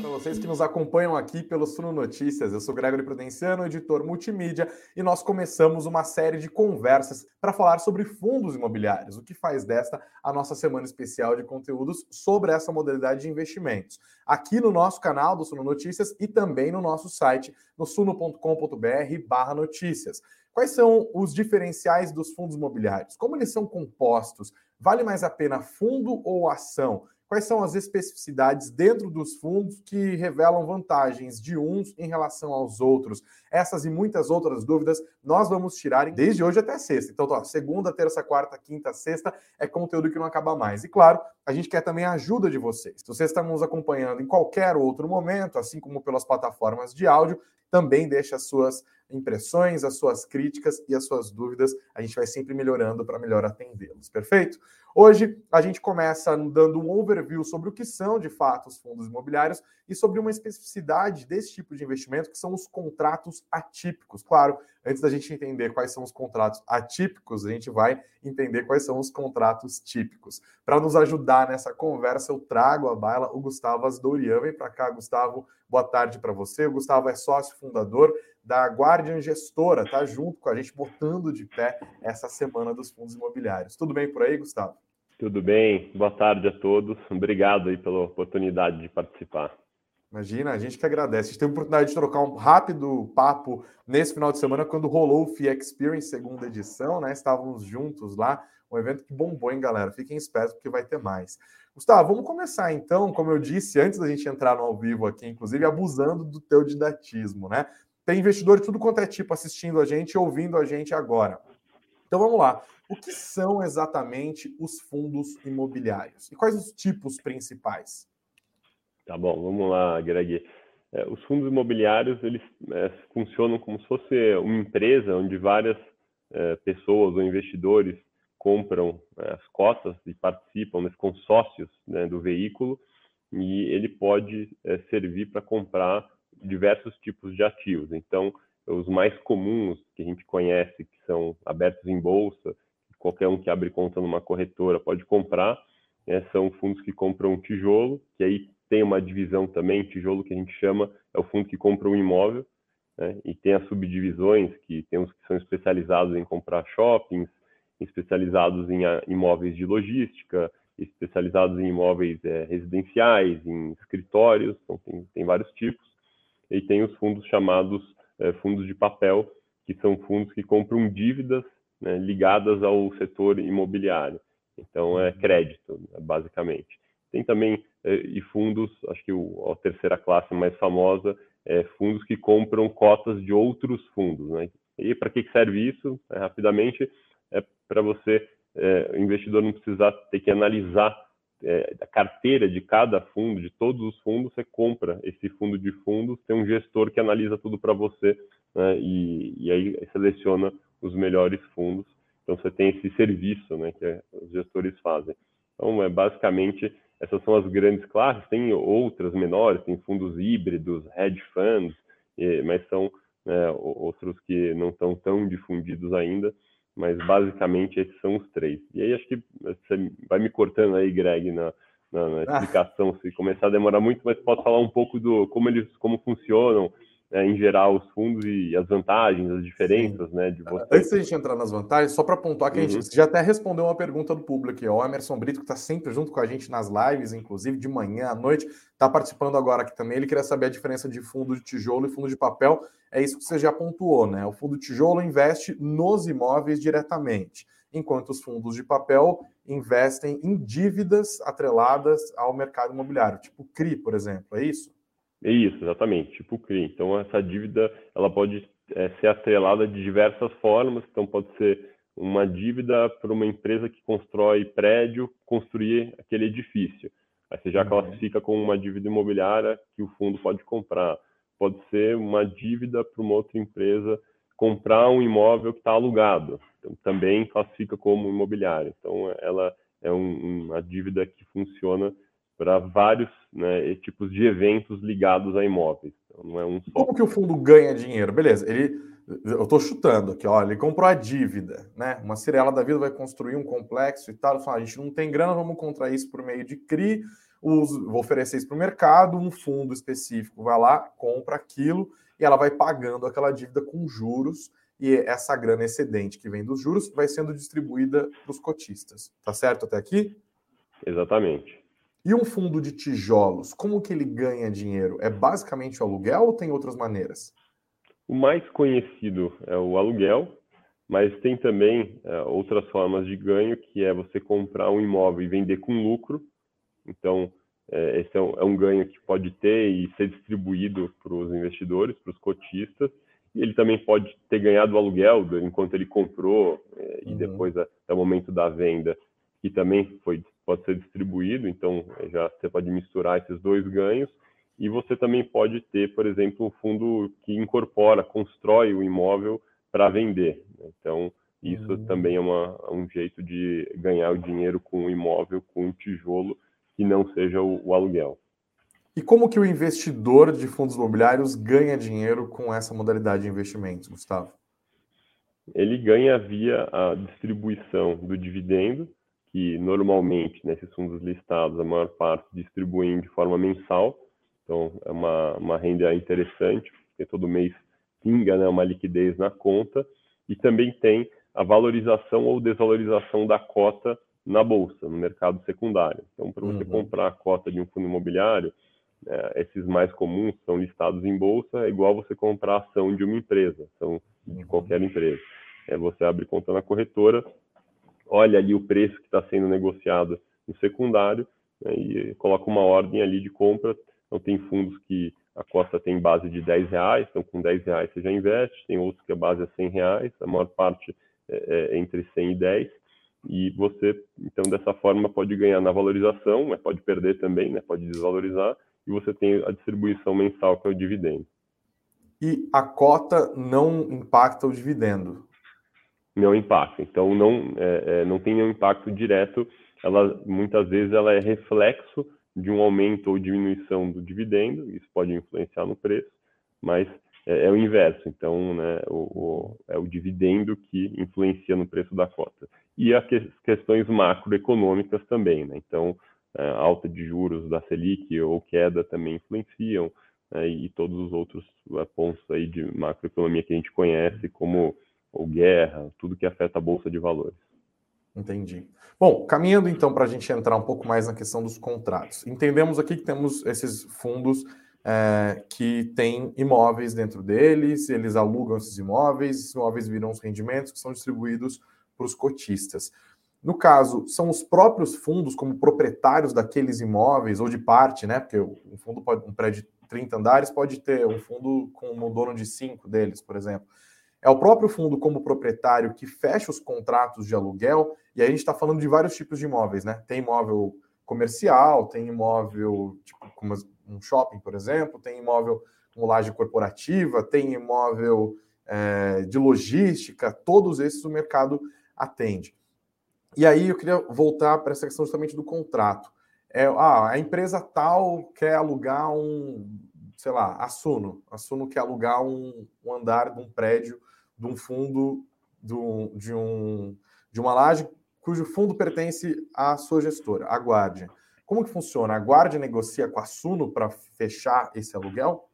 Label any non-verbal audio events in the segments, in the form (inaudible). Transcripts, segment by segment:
Para vocês que nos acompanham aqui pelo Suno Notícias, eu sou Gregory Prudenciano, editor multimídia, e nós começamos uma série de conversas para falar sobre fundos imobiliários, o que faz desta a nossa semana especial de conteúdos sobre essa modalidade de investimentos. Aqui no nosso canal do Suno Notícias e também no nosso site, no suno.com.br/barra notícias. Quais são os diferenciais dos fundos imobiliários? Como eles são compostos? Vale mais a pena fundo ou ação? Quais são as especificidades dentro dos fundos que revelam vantagens de uns em relação aos outros? Essas e muitas outras dúvidas nós vamos tirar desde hoje até sexta. Então, segunda, terça, quarta, quinta, sexta é conteúdo que não acaba mais. E claro, a gente quer também a ajuda de vocês. Se vocês estão nos acompanhando em qualquer outro momento, assim como pelas plataformas de áudio, também deixe as suas impressões, as suas críticas e as suas dúvidas. A gente vai sempre melhorando para melhor atendê-los. Perfeito? Hoje a gente começa dando um overview sobre o que são de fato os fundos imobiliários e sobre uma especificidade desse tipo de investimento, que são os contratos atípicos. Claro, antes da gente entender quais são os contratos atípicos, a gente vai entender quais são os contratos típicos. Para nos ajudar nessa conversa, eu trago a baila o Gustavo Asdourian. Vem para cá, Gustavo. Boa tarde para você. O Gustavo é sócio fundador da Guardian Gestora, tá junto com a gente, botando de pé essa semana dos fundos imobiliários. Tudo bem por aí, Gustavo? Tudo bem, boa tarde a todos. Obrigado aí pela oportunidade de participar. Imagina, a gente que agradece. A gente teve a oportunidade de trocar um rápido papo nesse final de semana, quando rolou o FIA Experience segunda edição, né? Estávamos juntos lá, um evento que bombou, hein, galera? Fiquem espertos, porque vai ter mais. Gustavo, vamos começar então, como eu disse, antes da gente entrar no ao vivo aqui, inclusive, abusando do teu didatismo, né? Tem investidor de tudo quanto é tipo assistindo a gente, ouvindo a gente agora. Então vamos lá. O que são exatamente os fundos imobiliários? E quais os tipos principais? Tá bom, vamos lá, Greg. É, os fundos imobiliários eles é, funcionam como se fosse uma empresa onde várias é, pessoas ou investidores compram é, as cotas e participam dos consórcios né, do veículo e ele pode é, servir para comprar diversos tipos de ativos. Então, os mais comuns que a gente conhece, que são abertos em bolsa, qualquer um que abre conta numa corretora pode comprar, né, são fundos que compram tijolo, que aí tem uma divisão também, tijolo que a gente chama, é o fundo que compra um imóvel, né, e tem as subdivisões, que tem uns que são especializados em comprar shoppings, especializados em ah, imóveis de logística, especializados em imóveis é, residenciais, em escritórios, então tem, tem vários tipos, e tem os fundos chamados é, fundos de papel, que são fundos que compram dívidas né, ligadas ao setor imobiliário. Então, é uhum. crédito, basicamente. Tem também é, e fundos, acho que o, a terceira classe mais famosa é fundos que compram cotas de outros fundos. Né? E para que serve isso? É, rapidamente, é para você, o investidor não precisar ter que analisar é, a carteira de cada fundo, de todos os fundos, você compra esse fundo de fundos, tem um gestor que analisa tudo para você né, e, e, aí seleciona os melhores fundos. Então você tem esse serviço né, que os gestores fazem. Então, é, basicamente, essas são as grandes classes, tem outras menores, tem fundos híbridos, hedge funds, mas são né, outros que não estão tão difundidos ainda mas basicamente esses são os três. E aí acho que você vai me cortando aí, Greg, na, na, na ah. explicação, ah. se começar a demorar muito, mas posso falar um pouco do como eles como funcionam em geral os fundos e as vantagens, as diferenças, Sim. né, de você. Antes da gente entrar nas vantagens, só para pontuar que uhum. a gente uhum. já até respondeu uma pergunta do público, é o Emerson Brito que está sempre junto com a gente nas lives, inclusive de manhã à noite, está participando agora aqui também. Ele queria saber a diferença de fundo de tijolo e fundo de papel é isso que você já pontuou, né? O fundo tijolo investe nos imóveis diretamente, enquanto os fundos de papel investem em dívidas atreladas ao mercado imobiliário, tipo CRI, por exemplo, é isso? É isso, exatamente, tipo CRI. Então essa dívida ela pode é, ser atrelada de diversas formas, então pode ser uma dívida para uma empresa que constrói prédio, construir aquele edifício. Aí você já uhum. classifica como uma dívida imobiliária que o fundo pode comprar pode ser uma dívida para uma outra empresa comprar um imóvel que está alugado. Então, também classifica como imobiliário. Então, ela é um, uma dívida que funciona para vários né, tipos de eventos ligados a imóveis. Então, não é um só. Como que o fundo ganha dinheiro? Beleza, ele, eu estou chutando aqui, ó, ele comprou a dívida, né? Uma Cirela da vida vai construir um complexo e tal. Fala, a gente não tem grana, vamos contrair isso por meio de CRI vou oferecer isso para o mercado, um fundo específico vai lá, compra aquilo e ela vai pagando aquela dívida com juros e essa grana excedente que vem dos juros vai sendo distribuída para os cotistas. Tá certo até aqui? Exatamente. E um fundo de tijolos, como que ele ganha dinheiro? É basicamente o aluguel ou tem outras maneiras? O mais conhecido é o aluguel, mas tem também é, outras formas de ganho, que é você comprar um imóvel e vender com lucro. Então, é, esse é um, é um ganho que pode ter e ser distribuído para os investidores, para os cotistas. E ele também pode ter ganhado o aluguel enquanto ele comprou é, e uhum. depois até o momento da venda, que também foi, pode ser distribuído. Então, já você pode misturar esses dois ganhos. E você também pode ter, por exemplo, um fundo que incorpora, constrói o imóvel para vender. Então, isso uhum. também é uma, um jeito de ganhar o dinheiro com o imóvel, com o tijolo, que não seja o, o aluguel. E como que o investidor de fundos imobiliários ganha dinheiro com essa modalidade de investimentos, Gustavo? Ele ganha via a distribuição do dividendo, que normalmente nesses fundos listados a maior parte distribuem de forma mensal, então é uma, uma renda interessante, porque todo mês pinga né, uma liquidez na conta, e também tem a valorização ou desvalorização da cota na bolsa, no mercado secundário. Então, para você uhum. comprar a cota de um fundo imobiliário, é, esses mais comuns são listados em bolsa, é igual você comprar a ação de uma empresa, são de uhum. qualquer empresa. É, você abre conta na corretora, olha ali o preço que está sendo negociado no secundário né, e coloca uma ordem ali de compra. Então, tem fundos que a cota tem base de 10 reais, então com 10 reais você já investe, tem outros que a base é 100 reais, a maior parte é, é entre 100 e 10, e você, então, dessa forma, pode ganhar na valorização, mas pode perder também, né? pode desvalorizar, e você tem a distribuição mensal, que é o dividendo. E a cota não impacta o dividendo? Não impacta. Então, não, é, é, não tem nenhum impacto direto. Ela, muitas vezes, ela é reflexo de um aumento ou diminuição do dividendo, isso pode influenciar no preço, mas é, é o inverso. Então, né, o, o, é o dividendo que influencia no preço da cota. E as que, questões macroeconômicas também. Né? Então, é, alta de juros da Selic ou queda também influenciam, né? e todos os outros é, pontos aí de macroeconomia que a gente conhece, como ou guerra, tudo que afeta a bolsa de valores. Entendi. Bom, caminhando então para a gente entrar um pouco mais na questão dos contratos. Entendemos aqui que temos esses fundos é, que têm imóveis dentro deles, eles alugam esses imóveis, esses imóveis viram os rendimentos que são distribuídos para os cotistas. No caso, são os próprios fundos, como proprietários daqueles imóveis, ou de parte, né? Porque um fundo pode, um prédio de 30 andares pode ter um fundo com um dono de cinco deles, por exemplo. É o próprio fundo, como proprietário, que fecha os contratos de aluguel, e aí a gente está falando de vários tipos de imóveis, né? Tem imóvel comercial, tem imóvel, tipo, como um shopping, por exemplo, tem imóvel com laje corporativa, tem imóvel é, de logística, todos esses o mercado atende. E aí eu queria voltar para essa questão justamente do contrato. É, ah, a empresa tal quer alugar um, sei lá, a Suno. A Suno quer alugar um, um andar de um prédio de um fundo do, de, um, de uma laje cujo fundo pertence à sua gestora, a Guardia. Como que funciona? A Guardia negocia com a Suno para fechar esse aluguel?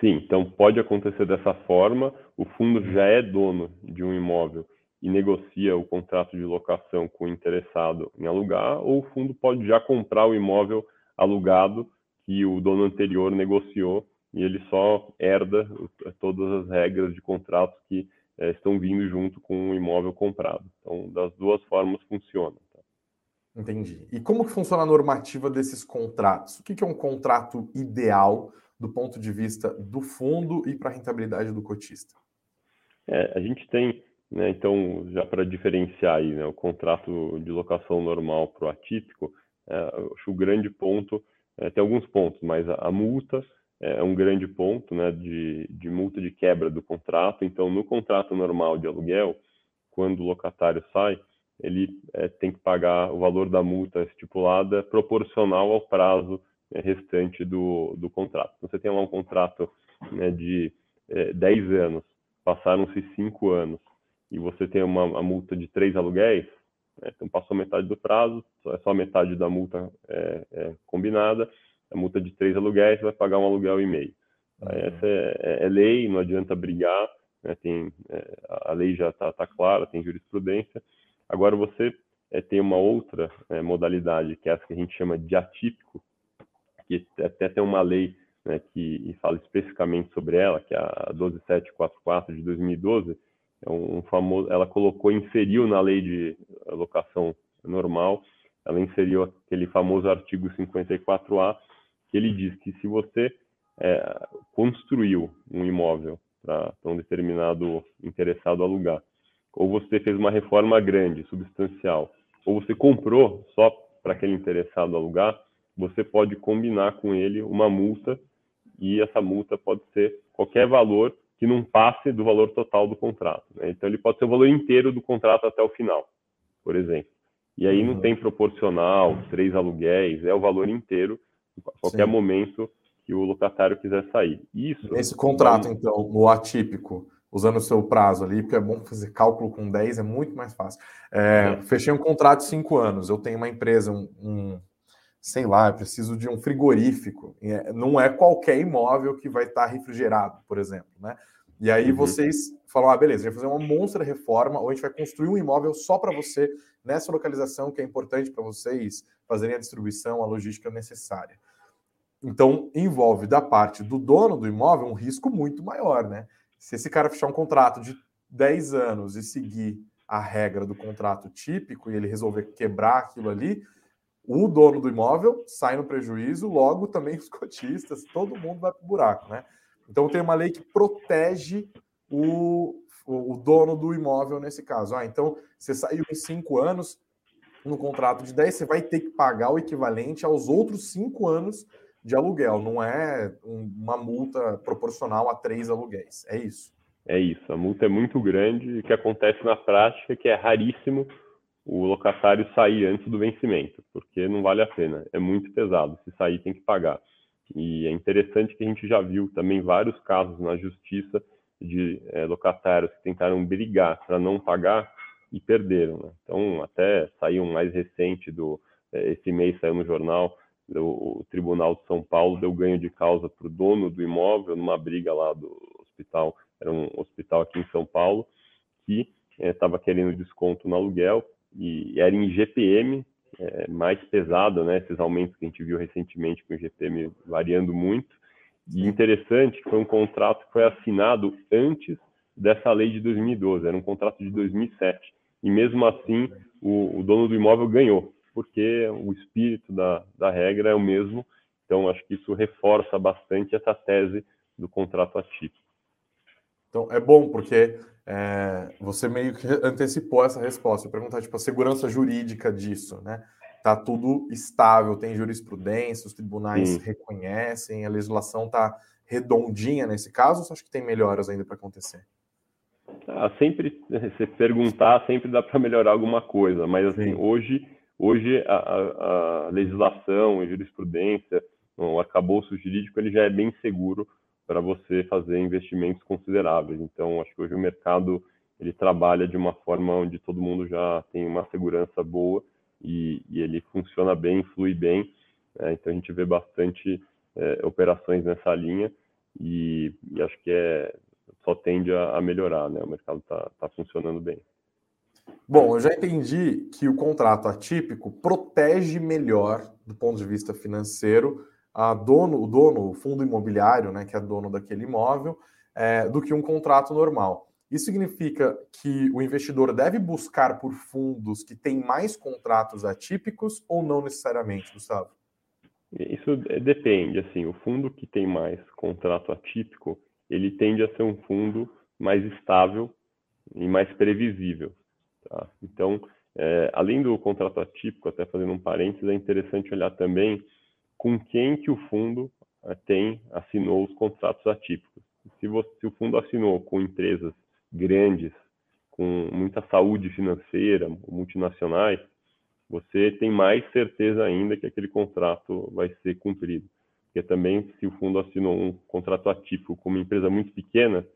Sim, então pode acontecer dessa forma. O fundo já é dono de um imóvel e negocia o contrato de locação com o interessado em alugar, ou o fundo pode já comprar o imóvel alugado que o dono anterior negociou e ele só herda todas as regras de contrato que é, estão vindo junto com o imóvel comprado. Então, das duas formas funciona. Tá? Entendi. E como que funciona a normativa desses contratos? O que, que é um contrato ideal do ponto de vista do fundo e para a rentabilidade do cotista? É, a gente tem, né, então, já para diferenciar aí, né, o contrato de locação normal para o atípico, é, acho o grande ponto, é, tem alguns pontos, mas a, a multa é um grande ponto né, de, de multa de quebra do contrato. Então, no contrato normal de aluguel, quando o locatário sai, ele é, tem que pagar o valor da multa estipulada proporcional ao prazo né, restante do, do contrato. Então, você tem lá um contrato né, de é, 10 anos, passaram-se 5 anos, e você tem uma, uma multa de 3 aluguéis, Né? Então, passou metade do prazo, é só metade da multa é, é combinada, a multa de três aluguéis, você vai pagar um aluguel e meio. Uhum. Essa é, é, é, lei, não adianta brigar, né? tem, é, a lei já está tá clara, tem jurisprudência. Agora, você é, tem uma outra modalidade, que é essa que a gente chama de atípico, que até tem uma lei né, que fala especificamente sobre ela, que é a 12744 de 2012, é um, famoso, ela colocou, inseriu na lei de locação normal, ela inseriu aquele famoso artigo 54A, que ele diz que se você é, construiu um imóvel para um determinado interessado alugar, ou você fez uma reforma grande, substancial, ou você comprou só para aquele interessado alugar, você pode combinar com ele uma multa e essa multa pode ser qualquer valor que não passe do valor total do contrato. Né? Então, ele pode ser o valor inteiro do contrato até o final, por exemplo. E aí uhum. não tem proporcional, três aluguéis, é o valor inteiro, a qualquer Sim. momento que o locatário quiser sair. Isso. Esse contrato, então, no atípico, usando o seu prazo ali, porque é bom fazer cálculo com 10, é muito mais fácil. É, é. Fechei um contrato de cinco anos, eu tenho uma empresa, um, um sei lá, eu preciso de um frigorífico. É, não é qualquer imóvel que vai estar refrigerado, por exemplo, né? E aí uhum. vocês falam, ah, beleza, a gente vai fazer uma monstra reforma, ou a gente vai construir um imóvel só para você, nessa localização que é importante para vocês fazerem a distribuição, a logística necessária. Então, envolve da parte do dono do imóvel um risco muito maior, né? Se esse cara fechar um contrato de 10 anos e seguir a regra do contrato típico e ele resolver quebrar aquilo ali, o dono do imóvel sai no prejuízo, logo também (laughs) os cotistas, todo mundo vai para o buraco, né? Então tem uma lei que protege o, o, dono do imóvel nesse caso. Ah, então você saiu em cinco anos, no contrato de 10, você vai ter que pagar o equivalente aos outros cinco anos de aluguel, não é uma multa proporcional a três aluguéis. É isso. É isso. A multa é muito grande e o que acontece na prática é que é raríssimo o locatário sair antes do vencimento, porque não vale a pena, é muito pesado, se sair tem que pagar. E é interessante que a gente já viu também vários casos na justiça de é, locatários que tentaram brigar para não pagar e perderam. Né? Então, até saiu um mais recente do é, esse mês saiu no jornal o, o Tribunal de São Paulo deu ganho de causa para o dono do imóvel numa briga lá do hospital, era um hospital aqui em São Paulo que estava é, querendo desconto no aluguel e era em GPM, é, mais pesado, né? Esses aumentos que a gente viu recentemente com o GPM variando muito. E interessante que foi um contrato que foi assinado antes dessa lei de 2012, era um contrato de 2007. E mesmo assim, o, o dono do imóvel ganhou, porque o espírito da, da regra é o mesmo. Então, acho que isso reforça bastante essa tese do contrato atípico. Então, é bom, porque é, você meio que antecipou essa resposta. Eu perguntar, tipo, a segurança jurídica disso, né? Tá tudo estável, tem jurisprudência, os tribunais Sim. reconhecem, a legislação tá redondinha nesse caso, ou você acha que tem melhoras ainda para acontecer? Ah, sempre, se perguntar, sempre dá para melhorar alguma coisa, mas assim, Sim. hoje, hoje a, a, legislação, a jurisprudência, o arcabouço jurídico, ele já é bem seguro para você fazer investimentos consideráveis. Então, acho que hoje o mercado ele trabalha de uma forma onde todo mundo já tem uma segurança boa e, e ele funciona bem, flui bem. Né? Então, a gente vê bastante é, operações nessa linha e, e, acho que é, só tende a, a melhorar, né? O mercado está tá funcionando bem. Bom, eu já entendi que o contrato atípico protege melhor, do ponto de vista financeiro, dono, o dono, o fundo imobiliário, né, que é dono daquele imóvel, é, do que um contrato normal. Isso significa que o investidor deve buscar por fundos que têm mais contratos atípicos ou não necessariamente, Gustavo? Isso depende. Assim, o fundo que tem mais contrato atípico, ele tende a ser um fundo mais estável e mais previsível. Tá? Então, é, além do contrato atípico, até fazendo um parênteses, é interessante olhar também com quem que o fundo eh, tem assinou os contratos atípicos. Se, você, se o fundo assinou com empresas grandes, com muita saúde financeira, multinacionais, você tem mais certeza ainda que aquele contrato vai ser cumprido. Porque também, se o fundo assinou um contrato atípico com uma empresa muito pequena,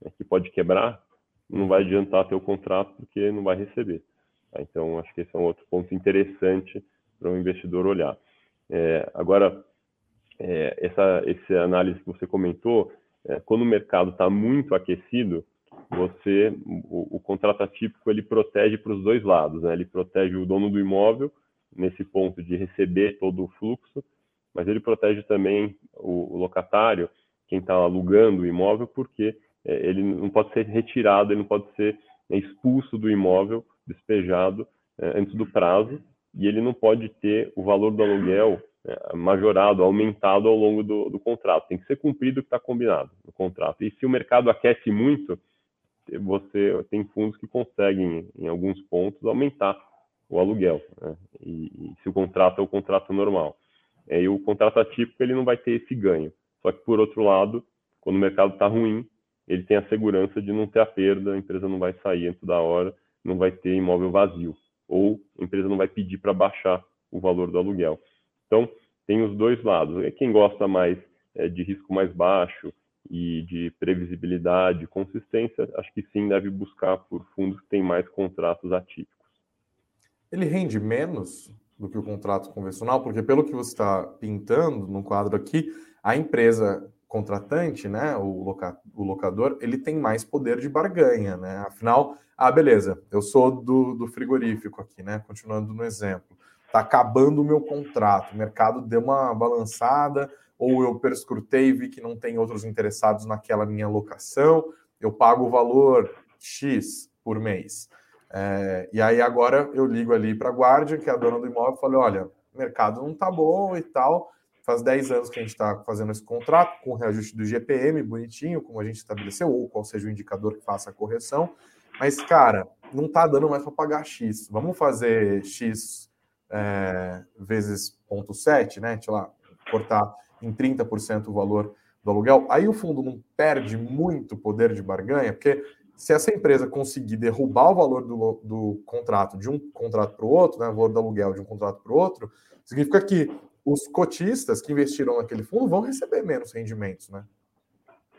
né, que pode quebrar, não vai adiantar ter o contrato porque não vai receber. Tá? Então, acho que esse é um outro ponto interessante para o investidor olhar. É, agora, é, essa, essa análise que você comentou, é, quando o mercado está muito aquecido, você o, o, contrato atípico ele protege para os dois lados, né? Ele protege o dono do imóvel nesse ponto de receber todo o fluxo, mas ele protege também o, o locatário, quem está alugando o imóvel, porque é, ele não pode ser retirado, ele não pode ser expulso do imóvel, despejado é, antes do prazo, e ele não pode ter o valor do aluguel é, majorado, aumentado ao longo do, do, contrato. Tem que ser cumprido o que está combinado no contrato. E se o mercado aquece muito, você tem fundos que conseguem, em alguns pontos, aumentar o aluguel. Né? E, e, se o contrato é o contrato normal. E o contrato atípico ele não vai ter esse ganho. Só que, por outro lado, quando o mercado está ruim, ele tem a segurança de não ter a perda, a empresa não vai sair antes da hora, não vai ter imóvel vazio. Ou a empresa não vai pedir para baixar o valor do aluguel. Então, tem os dois lados. É quem gosta mais é, de risco mais baixo e de previsibilidade, consistência, acho que sim deve buscar por fundos que têm mais contratos atípicos. Ele rende menos do que o contrato convencional, porque pelo que você está pintando no quadro aqui, a empresa contratante, né, o, loca, o locador, ele tem mais poder de barganha, né? Afinal, ah, beleza, eu sou do, do frigorífico aqui, né? Continuando no exemplo está acabando o meu contrato, o mercado deu uma balançada, ou eu perscrutei e vi que não tem outros interessados naquela minha locação, eu pago o valor X por mês. É, e aí agora eu ligo ali para a Guardian, que é a dona do imóvel, e falo, olha, o mercado não está bom e tal, faz 10 anos que a gente está fazendo esse contrato, com o reajuste do GPM, bonitinho, como a gente estabeleceu, ou qual seja o indicador que faça a correção, mas, cara, não está dando mais para pagar X. Vamos fazer X é, vezes 0,7, né? Sei lá, cortar em 30% o valor do aluguel, aí o fundo não perde muito poder de barganha, porque se essa empresa conseguir derrubar o valor do, do contrato de um contrato para o outro, né, o valor do aluguel de um contrato para o outro, significa que os cotistas que investiram naquele fundo vão receber menos rendimentos, né?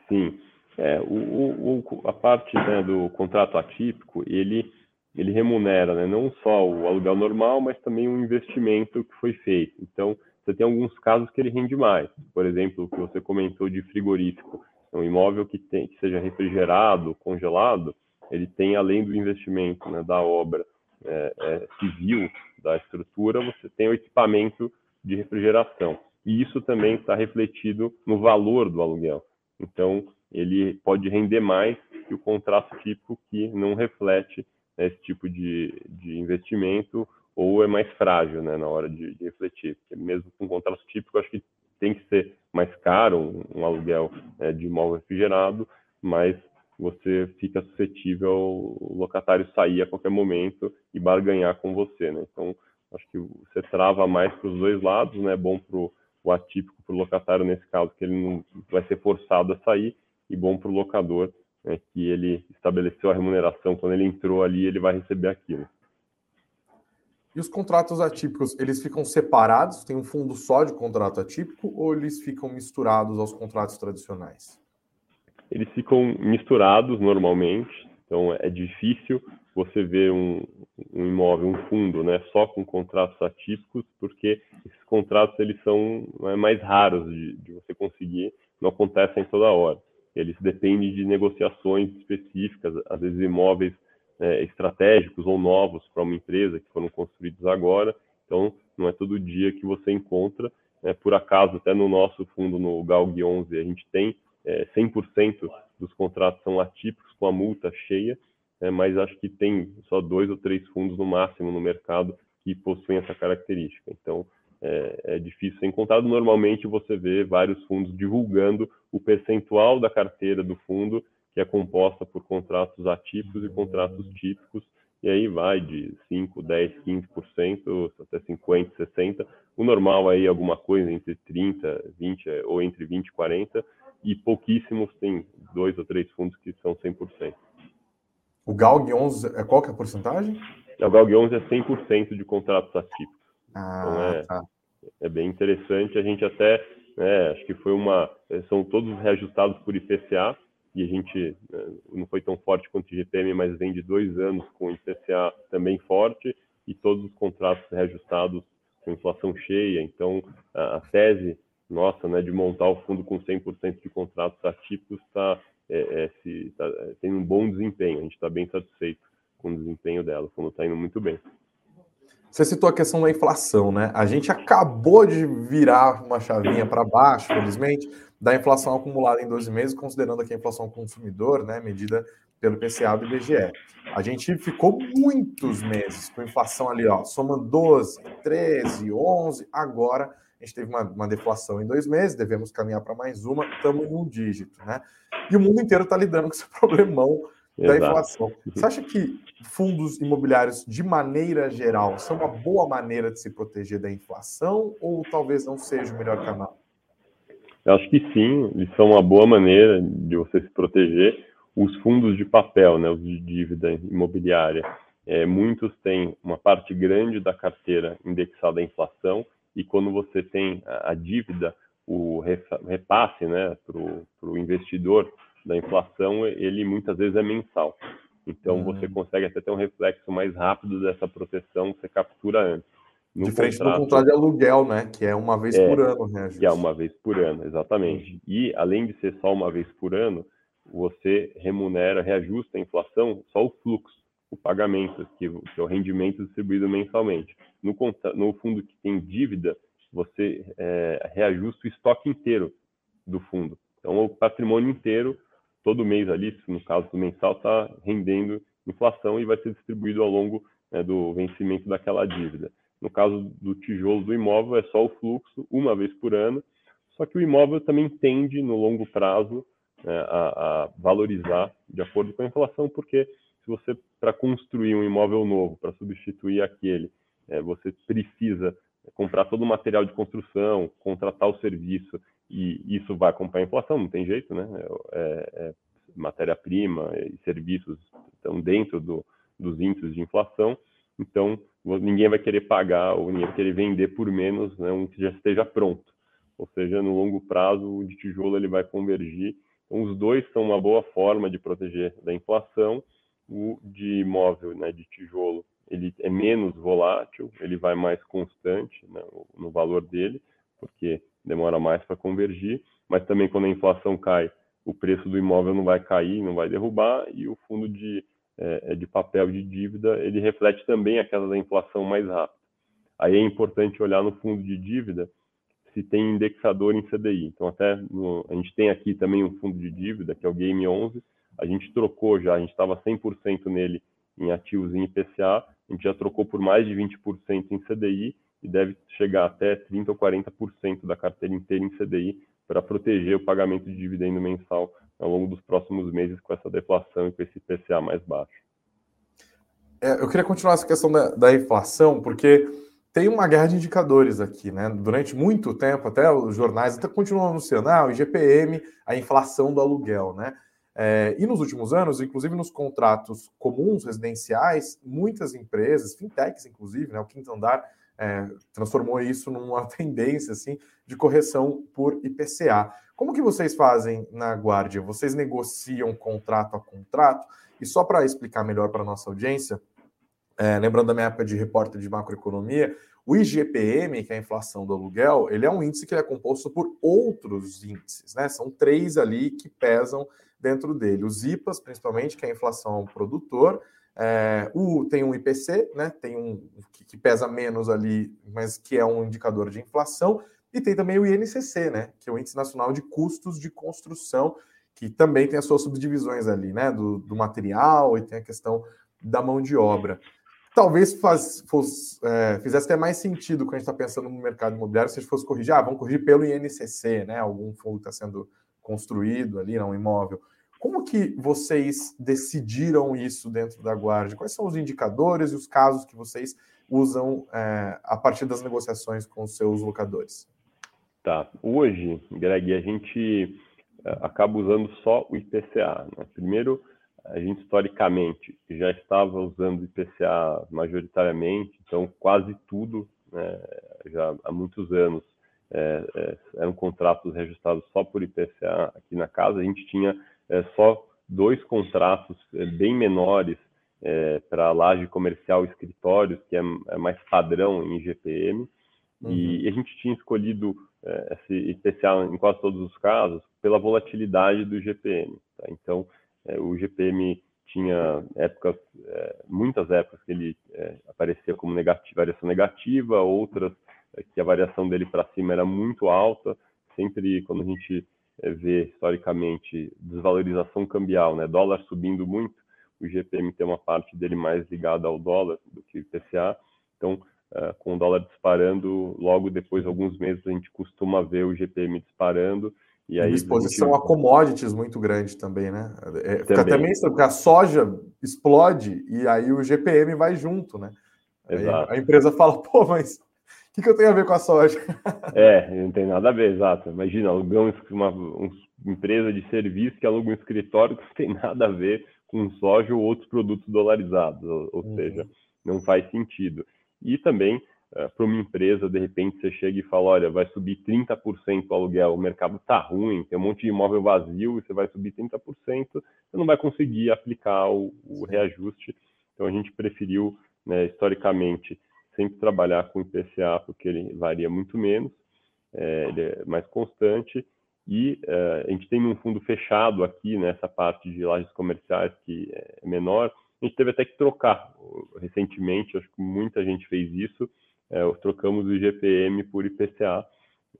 Sim. É, o, o, a parte né, do contrato atípico, ele ele remunera né, não só o aluguel normal, mas também o investimento que foi feito. Então, você tem alguns casos que ele rende mais. Por exemplo, o que você comentou de frigorífico. Um imóvel que, tem, que seja refrigerado, congelado, ele tem, além do investimento né, da obra é, é, civil, da estrutura, você tem o equipamento de refrigeração. E isso também está refletido no valor do aluguel. Então, ele pode render mais que o contrato típico que não reflete né, esse tipo de, de investimento ou é mais frágil né, na hora de, de refletir. Porque mesmo com contrato típico, acho que tem que ser mais caro um, um aluguel né, de imóvel refrigerado, mas você fica suscetível ao locatário sair a qualquer momento e barganhar com você. Né? Então, acho que você trava mais para os dois lados, né? bom para o atípico, para o locatário nesse caso, que ele não vai ser forçado a sair, e bom para o locador, né, que ele estabeleceu a remuneração, quando ele entrou ali, ele vai receber aquilo. E os contratos atípicos, eles ficam separados? Tem um fundo só de contrato atípico ou eles ficam misturados aos contratos tradicionais? Eles ficam misturados normalmente, então é difícil você ver um, um imóvel, um fundo, né, só com contratos atípicos, porque esses contratos eles são é, mais raros de, de você conseguir, não acontecem toda hora eles dependem de negociações específicas, às vezes imóveis é, estratégicos ou novos para uma empresa que foram construídos agora. Então, não é todo dia que você encontra. É, por acaso, até no nosso fundo, no GALG 11, a gente tem é, 100% dos contratos são atípicos com a multa cheia, é, mas acho que tem só dois ou três fundos no máximo no mercado que possuem essa característica. Então, é, é, difícil ser encontrado. Normalmente você vê vários fundos divulgando o percentual da carteira do fundo que é composta por contratos atípicos e contratos típicos, e aí vai de 5, 10, 15%, até 50, 60%. O normal aí é alguma coisa entre 30, 20 ou entre 20 e 40, e pouquíssimos tem dois ou três fundos que são 100%. O GALG 11, é qual que é a porcentagem? O GALG 11 é 100% de contratos atípicos. Ah, então é, tá. é bem interessante. A gente até, né, acho que foi uma, são todos reajustados por IPCA, e a gente né, não foi tão forte quanto o GPM, mas vem de dois anos com o IPCA também forte e todos os contratos reajustados com inflação cheia. Então, a, a tese nossa né, de montar o fundo com 100% de contratos atípicos está é, é, se, tá, tem um bom desempenho. A gente está bem satisfeito com o desempenho dela. O fundo está indo muito bem. Você citou a questão da inflação, né? A gente acabou de virar uma chavinha para baixo, felizmente, da inflação acumulada em 12 meses, considerando aqui a inflação consumidor, né, medida pelo PCA do IBGE. A gente ficou muitos meses com inflação ali, ó, soma 12, 13, 11, agora a gente teve uma, uma deflação em dois meses, devemos caminhar para mais uma, estamos em um dígito, né? E o mundo inteiro está lidando com esse (laughs) problemão da inflação. Você acha que fundos imobiliários, de maneira geral, são uma boa maneira de se proteger da inflação ou talvez não seja o melhor canal? Eu acho que sim, eles são uma boa maneira de você se proteger. Os fundos de papel, né, os de dívida imobiliária, é, muitos têm uma parte grande da carteira indexada à inflação e quando você tem a, a dívida, o repasse né, para o investidor da inflação, ele muitas vezes é mensal. Então, uhum. você consegue até ter um reflexo mais rápido dessa proteção, você captura antes. No Diferente contrato, do contrato de aluguel, né? Que é uma vez é, por ano, né? Que é uma vez por ano, exatamente. Uhum. E, além de ser só uma vez por ano, você remunera, reajusta a inflação só o fluxo, o pagamento, que, é o rendimento distribuído mensalmente. No, no fundo que tem dívida, você é, reajusta o estoque inteiro do fundo. Então, o patrimônio inteiro todo mês ali, no caso do mensal, está rendendo inflação e vai ser distribuído ao longo né, do vencimento daquela dívida. No caso do tijolo do imóvel, é só o fluxo, uma vez por ano, só que o imóvel também tende, no longo prazo, né, a, a, valorizar de acordo com a inflação, porque se você, para construir um imóvel novo, para substituir aquele, é, você precisa comprar todo o material de construção, contratar o serviço, e isso vai acompanhar a inflação, não tem jeito, né? É, é, Matéria-prima e serviços estão dentro do, dos índices de inflação, então ninguém vai querer pagar ou ninguém vai querer vender por menos né, um que já esteja pronto. Ou seja, no longo prazo, o de tijolo ele vai convergir. Então, os dois são uma boa forma de proteger da inflação. O de imóvel, né, de tijolo, ele é menos volátil, ele vai mais constante né, no valor dele, porque demora mais para convergir, mas também quando a inflação cai, o preço do imóvel não vai cair, não vai derrubar, e o fundo de, é, é de papel de dívida, ele reflete também a queda da inflação mais rápido. Aí é importante olhar no fundo de dívida se tem indexador em CDI. Então, até no, a gente tem aqui também um fundo de dívida, que é o Game 11, a gente trocou já, a gente estava 100% nele em ativos em IPCA, a gente já trocou por mais de 20% em CDI, e deve chegar até 30% ou 40% da carteira inteira em CDI para proteger o pagamento de dividendo mensal ao longo dos próximos meses com essa deflação e com esse IPCA mais baixo. É, eu queria continuar essa questão da, da, inflação, porque tem uma guerra de indicadores aqui, né? Durante muito tempo, até os jornais até continuam anunciando ah, o IGPM, a inflação do aluguel, né? É, e nos últimos anos, inclusive nos contratos comuns residenciais, muitas empresas, fintechs inclusive, né, o quinto andar, é, transformou isso numa (laughs) tendência assim de correção por IPCA. Como que vocês fazem na Guardia? Vocês negociam contrato a contrato? E só para explicar melhor para a nossa audiência, é, lembrando da minha época de repórter de macroeconomia, o IGPM, que é a inflação do aluguel, ele é um índice que é composto por outros índices, né? São três ali que pesam dentro dele. Os IPAs, principalmente, que é a inflação produtor, é, o, tem um IPC, né, tem um que, que, pesa menos ali, mas que é um indicador de inflação, e tem também o INCC, né, que é o Índice Nacional de Custos de Construção, que também tem as suas subdivisões ali, né, do, do material e tem a questão da mão de obra. Talvez faz, fosse, é, fizesse até mais sentido quando a gente está pensando no mercado imobiliário se a gente fosse corrigir, ah, vamos corrigir pelo INCC, né, algum fundo está sendo construído ali, não, um imóvel. Como que vocês decidiram isso dentro da Guarda? Quais são os indicadores e os casos que vocês usam é, a partir das negociações com os seus locadores? Tá. Hoje, Greg, a gente é, acaba usando só o IPCA. Né? Primeiro, a gente historicamente já estava usando IPCA majoritariamente, então quase tudo, né, já há muitos anos, é, é, eram contratos reajustados só por IPCA aqui na casa, a gente tinha é, só dois contratos é, bem menores é, para laje comercial e escritórios, que é, é, mais padrão em GPM, uhum. e a gente tinha escolhido esse IPCA em quase todos os casos pela volatilidade do GPM. Tá? Então, o GPM tinha épocas, muitas épocas que ele aparecia como negativa, variação negativa, outras que a variação dele para cima era muito alta, sempre quando a gente vê historicamente desvalorização cambial, né, dólar subindo muito, o GPM tem uma parte dele mais ligada ao dólar do que o IPCA, então uh, com o dólar disparando, logo depois de alguns meses a gente costuma ver o GPM disparando, e aí, exposição gente... a commodities muito grande também, né? É, fica também. até meio porque a soja explode e aí o GPM vai junto, né? a empresa fala, pô, mas que, que eu tenho a ver com a soja? (laughs) é, não tem nada a ver, exato. Imagina, alugamos uma, uma empresa de serviço que aluga um escritório que não tem (laughs) nada a ver com soja ou outros produtos dolarizados, ou, ou uhum. seja, não faz sentido. E também, uh, para uma empresa, de repente você chega e fala, olha, vai subir 30% o aluguel, o mercado está ruim, tem um monte de imóvel vazio e você vai subir 30%, você não vai conseguir aplicar o, o reajuste. Então a gente preferiu, né, historicamente, sempre trabalhar com IPCA, porque ele varia muito menos, é, ele é mais constante, e é, a gente tem um fundo fechado aqui, nessa parte de lajes comerciais, que é menor, a gente teve até que trocar recentemente, acho que muita gente fez isso, é, trocamos o IGPM por IPCA,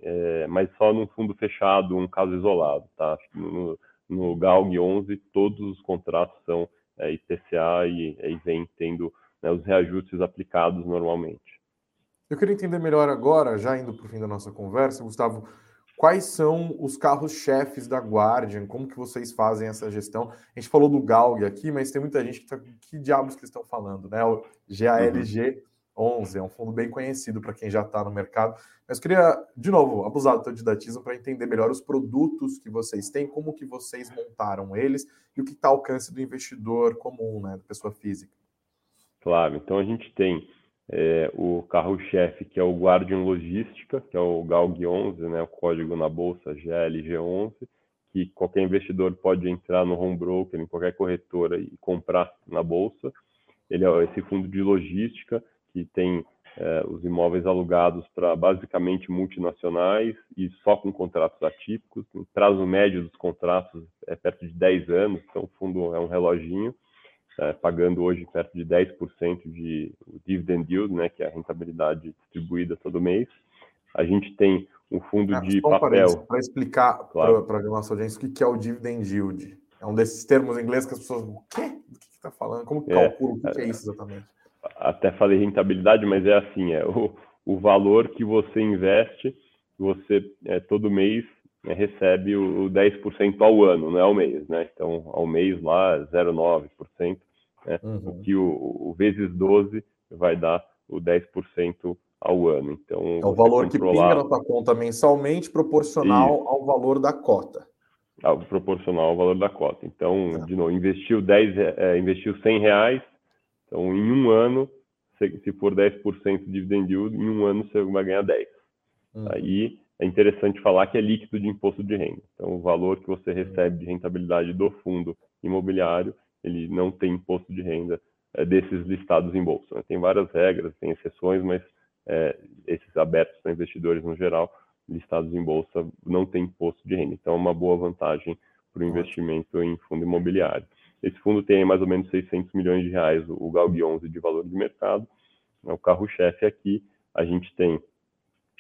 é, mas só num fundo fechado, um caso isolado, tá? No, no GALG 11, todos os contratos são é, IPCA e, e vem tendo né, os reajustes aplicados normalmente. Eu queria entender melhor agora, já indo para o fim da nossa conversa, Gustavo, quais são os carros-chefes da Guardian, como que vocês fazem essa gestão? A gente falou do Galg aqui, mas tem muita gente que está... Que diabos que estão falando, né? O GALG 11, é um fundo bem conhecido para quem já está no mercado. Mas queria, de novo, abusar do teu didatismo para entender melhor os produtos que vocês têm, como que vocês montaram eles e o que está ao alcance do investidor comum, né, da pessoa física. Claro, então a gente tem é, o carro-chefe, que é o Guardian Logística, que é o GALG 11, né, o código na bolsa GLG11, que qualquer investidor pode entrar no home broker, em qualquer corretora e comprar na bolsa. Ele é esse fundo de logística que tem é, os imóveis alugados para basicamente multinacionais e só com contratos atípicos. O prazo médio dos contratos é perto de 10 anos, então o fundo é um reloginho é, pagando hoje perto de 10% de dividend yield, né, que é a rentabilidade distribuída todo mês. A gente tem um fundo ah, de papel. Para explicar claro. para a nossa audiência o que é o dividend yield. É um desses termos em inglês que as pessoas. O quê? Do que está falando? Como que é, calcula? O que, é, é isso exatamente? Até falei rentabilidade, mas é assim: é o, o valor que você investe, você é, todo mês né, recebe o, o 10% ao ano, não é ao mês, né? Então, ao mês lá, 0,9%, né? Uhum. O que o, o, vezes 12 vai dar o 10% ao ano. Então, é o valor controlar... que pinga na tua conta mensalmente proporcional Isso. ao valor da cota. Proporcional ao valor da cota. Então, é. de novo, investiu 10, é, investiu 100 reais, então em um ano, se, se for 10% de dividend yield, em um ano você vai ganhar 10. Uhum. Aí é interessante falar que é líquido de imposto de renda. Então, o valor que você recebe de rentabilidade do fundo imobiliário, ele não tem imposto de renda é, desses listados em bolsa. Né? Tem várias regras, tem exceções, mas é, esses abertos para investidores no geral, listados em bolsa, não tem imposto de renda. Então, é uma boa vantagem para o investimento em fundo imobiliário. Esse fundo tem mais ou menos 600 milhões de reais, o GALG 11 de valor de mercado. É o carro-chefe aqui. A gente tem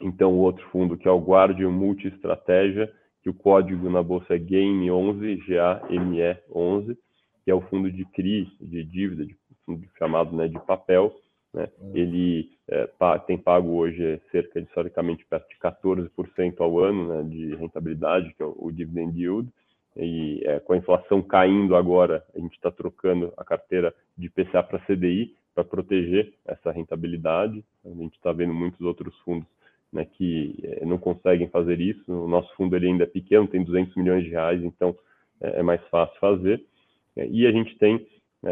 então, o outro fundo, que é o Guardian Multi Estratégia, que o código na bolsa é GAME11, G-A-M-E 11, que é o fundo de CRI, de dívida, de fundo chamado né, de papel. Né? Hum. Ele é, tem pago hoje cerca de, historicamente, perto de 14% ao ano né, de rentabilidade, que é o, dividend yield. E é, com a inflação caindo agora, a gente está trocando a carteira de PCA para CDI para proteger essa rentabilidade. A gente está vendo muitos outros fundos né, que é, não conseguem fazer isso. O nosso fundo ele ainda é pequeno, tem 200 milhões de reais, então é, é mais fácil fazer. É, e a gente tem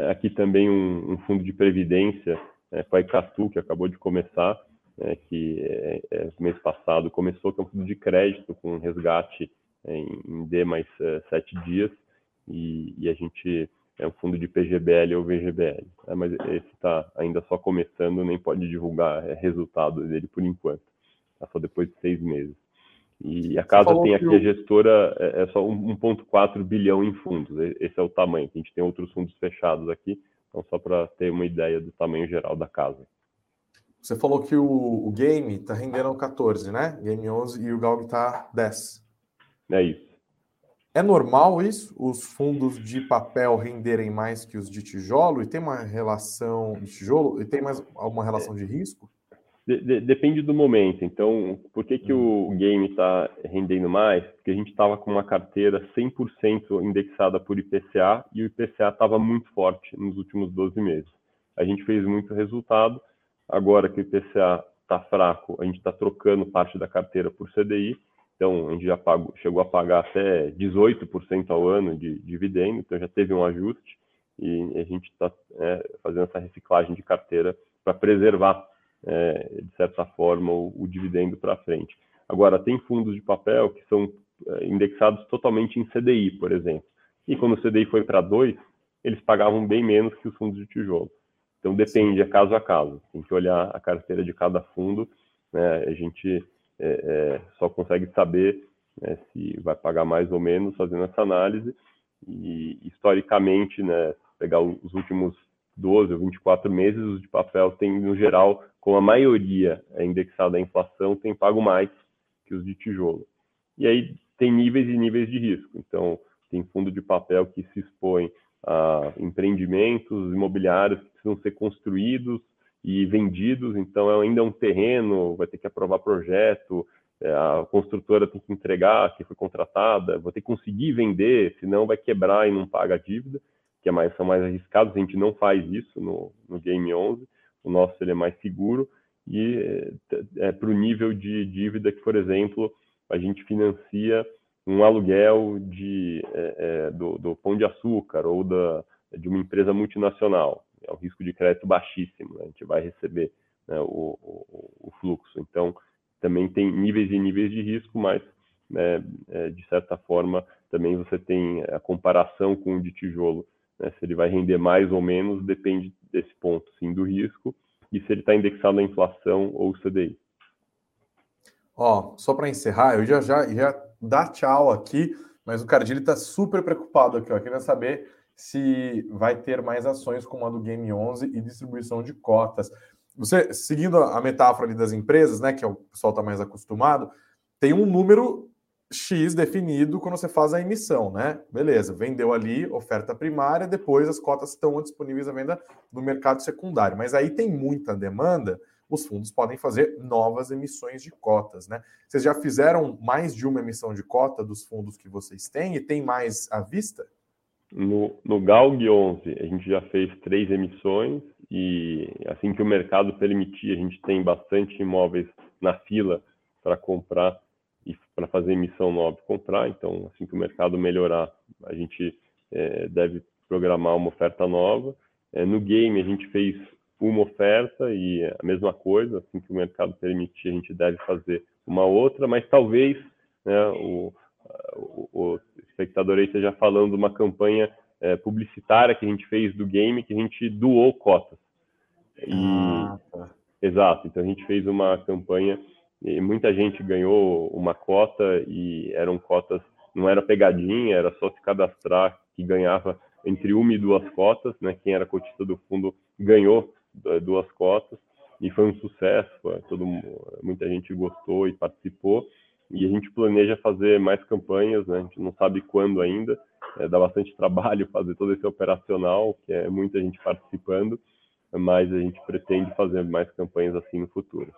aqui também um, um, fundo de previdência a Icatu, que acabou de começar, né, que é, é, mês passado começou, que é um fundo de crédito com resgate em, D mais é, sete dias, e, e, a gente é um fundo de PGBL ou VGBL, mas esse está ainda só começando, nem pode divulgar é, resultado dele por enquanto, só depois de seis meses. E a casa tem aqui, a gestora, é, é só 1,4 bilhão em fundos, esse é o tamanho. A gente tem outros fundos fechados aqui, então só para ter uma ideia do tamanho geral da casa. Você falou que o, o game está rendendo 14, né? Game 11 e o Galg está 10. É isso. É normal isso? Os fundos de papel renderem mais que os de tijolo? E tem uma relação de tijolo? E tem mais alguma relação de risco? De, de, depende do momento. Então, por que, que o hum. game está rendendo mais? Porque a gente estava com uma carteira 100% indexada por IPCA e o IPCA estava muito forte nos últimos 12 meses. A gente fez muito resultado Agora que o IPCA está fraco, a gente está trocando parte da carteira por CDI, então a gente já pagou, chegou a pagar até 18% ao ano de dividendo, então já teve um ajuste e a gente está é, fazendo essa reciclagem de carteira para preservar, é, de certa forma, o, o dividendo para frente. Agora, tem fundos de papel que são é, indexados totalmente em CDI, por exemplo. E quando o CDI foi para 2, eles pagavam bem menos que os fundos de tijolo. Então depende, é caso a caso. Tem que olhar a carteira de cada fundo. Né? A gente é, é, só consegue saber né, se vai pagar mais ou menos fazendo essa análise. E historicamente, né, pegar os últimos 12 ou 24 meses, os de papel tem, no geral, com a maioria é indexada à inflação, tem pago mais que os de tijolo. E aí tem níveis e níveis de risco. Então, tem fundo de papel que se expõe a empreendimentos imobiliários que precisam ser construídos e vendidos, então é ainda um terreno, vai ter que aprovar projeto, é, a construtora tem que entregar que foi contratada, vai ter que conseguir vender, senão vai quebrar e não paga a dívida, que é mais, são mais arriscados, a gente não faz isso no, no Game 11, o nosso ele é mais seguro, e é, é para o nível de dívida que, por exemplo, a gente financia um aluguel de, é, é, do, do, Pão de Açúcar ou da, de uma empresa multinacional. É o risco de crédito baixíssimo, né? a gente vai receber né, o, o, o, fluxo. Então, também tem níveis e níveis de risco, mas, né, é, de certa forma, também você tem a comparação com o de tijolo. Né? Se ele vai render mais ou menos, depende desse ponto, sim, do risco, e se ele está indexado à inflação ou CDI. Ó, só para encerrar, eu já já já dá tchau aqui, mas o Cardilli está super preocupado aqui, ó, querendo saber se vai ter mais ações como a do Game 11 e distribuição de cotas. Você, seguindo a metáfora ali das empresas, né, que é o pessoal está mais acostumado, tem um número X definido quando você faz a emissão, né? Beleza, vendeu ali, oferta primária, depois as cotas estão disponíveis à venda no mercado secundário. Mas aí tem muita demanda, os fundos podem fazer novas emissões de cotas, né? Vocês já fizeram mais de uma emissão de cota dos fundos que vocês têm e tem mais à vista? No, no GALG 11, a gente já fez três emissões e assim que o mercado permitir, a gente tem bastante imóveis na fila para comprar para fazer emissão nova e comprar. Então, assim que o mercado melhorar, a gente é, deve programar uma oferta nova. É, no game, a gente fez uma oferta e a mesma coisa, assim que o mercado permitir, a gente deve fazer uma outra, mas talvez né, o, o, o espectador aí esteja falando de uma campanha é, publicitária que a gente fez do game, que a gente doou cotas. E, ah, tá. Exato, então a gente fez uma campanha e muita gente ganhou uma cota e eram cotas, não era pegadinha, era só se cadastrar que ganhava entre uma e duas cotas, né? Quem era cotista do fundo ganhou duas cotas e foi um sucesso. Todo, muita gente gostou e participou. E a gente planeja fazer mais campanhas, né? A gente não sabe quando ainda. É, dá bastante (laughs) trabalho fazer todo esse operacional, que é muita gente participando, mas a gente pretende fazer mais campanhas assim no futuro.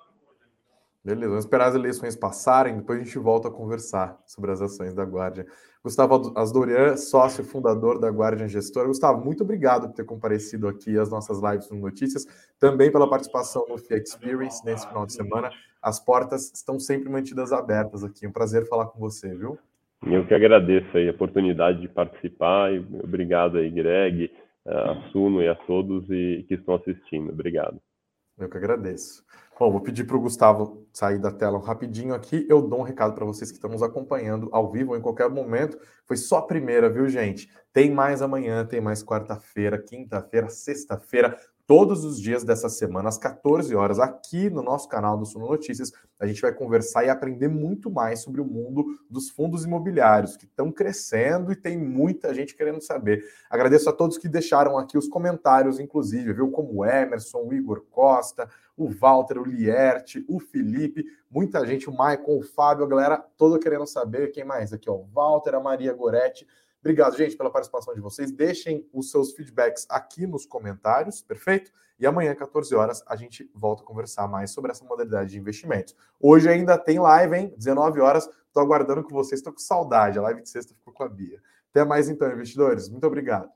Beleza, vamos esperar as eleições passarem, depois a gente volta a conversar sobre as ações da Guardian. Gustavo Asdorian, sócio fundador da Guardian Gestora. Gustavo, muito obrigado por ter comparecido aqui às nossas lives no Notícias, também pela participação no FIA Experience nesse final de semana. As portas estão sempre mantidas abertas aqui. É um prazer falar com você, viu? Eu que agradeço aí a oportunidade de participar e obrigado aí, Greg, a Suno e a todos e que estão assistindo. Obrigado. Eu que agradeço. Bom, vou pedir para o Gustavo sair da tela rapidinho aqui. Eu dou um recado para vocês que estão nos acompanhando ao vivo ou em qualquer momento. Foi só a primeira, viu, gente? Tem mais amanhã, tem mais quarta-feira, quinta-feira, sexta-feira todos os dias dessa semana, às 14 horas, aqui no nosso canal do Suno Notícias. A gente vai conversar e aprender muito mais sobre o mundo dos fundos imobiliários, que estão crescendo e tem muita gente querendo saber. Agradeço a todos que deixaram aqui os comentários, inclusive, viu? Como Emerson, Igor Costa, o Walter, o Lierte, o Felipe, muita gente, o Maicon, o Fábio, a galera toda querendo saber. Quem mais aqui? Ó, o Walter, a Maria Goretti. Obrigado, gente, pela participação de vocês. Deixem os seus feedbacks aqui nos comentários, perfeito? E amanhã, 14 horas, a gente volta a conversar mais sobre essa modalidade de investimentos. Hoje ainda tem live, hein? 19 horas. Estou aguardando com vocês, estou com saudade. A live de sexta ficou com a Bia. Até mais então, investidores. Muito obrigado.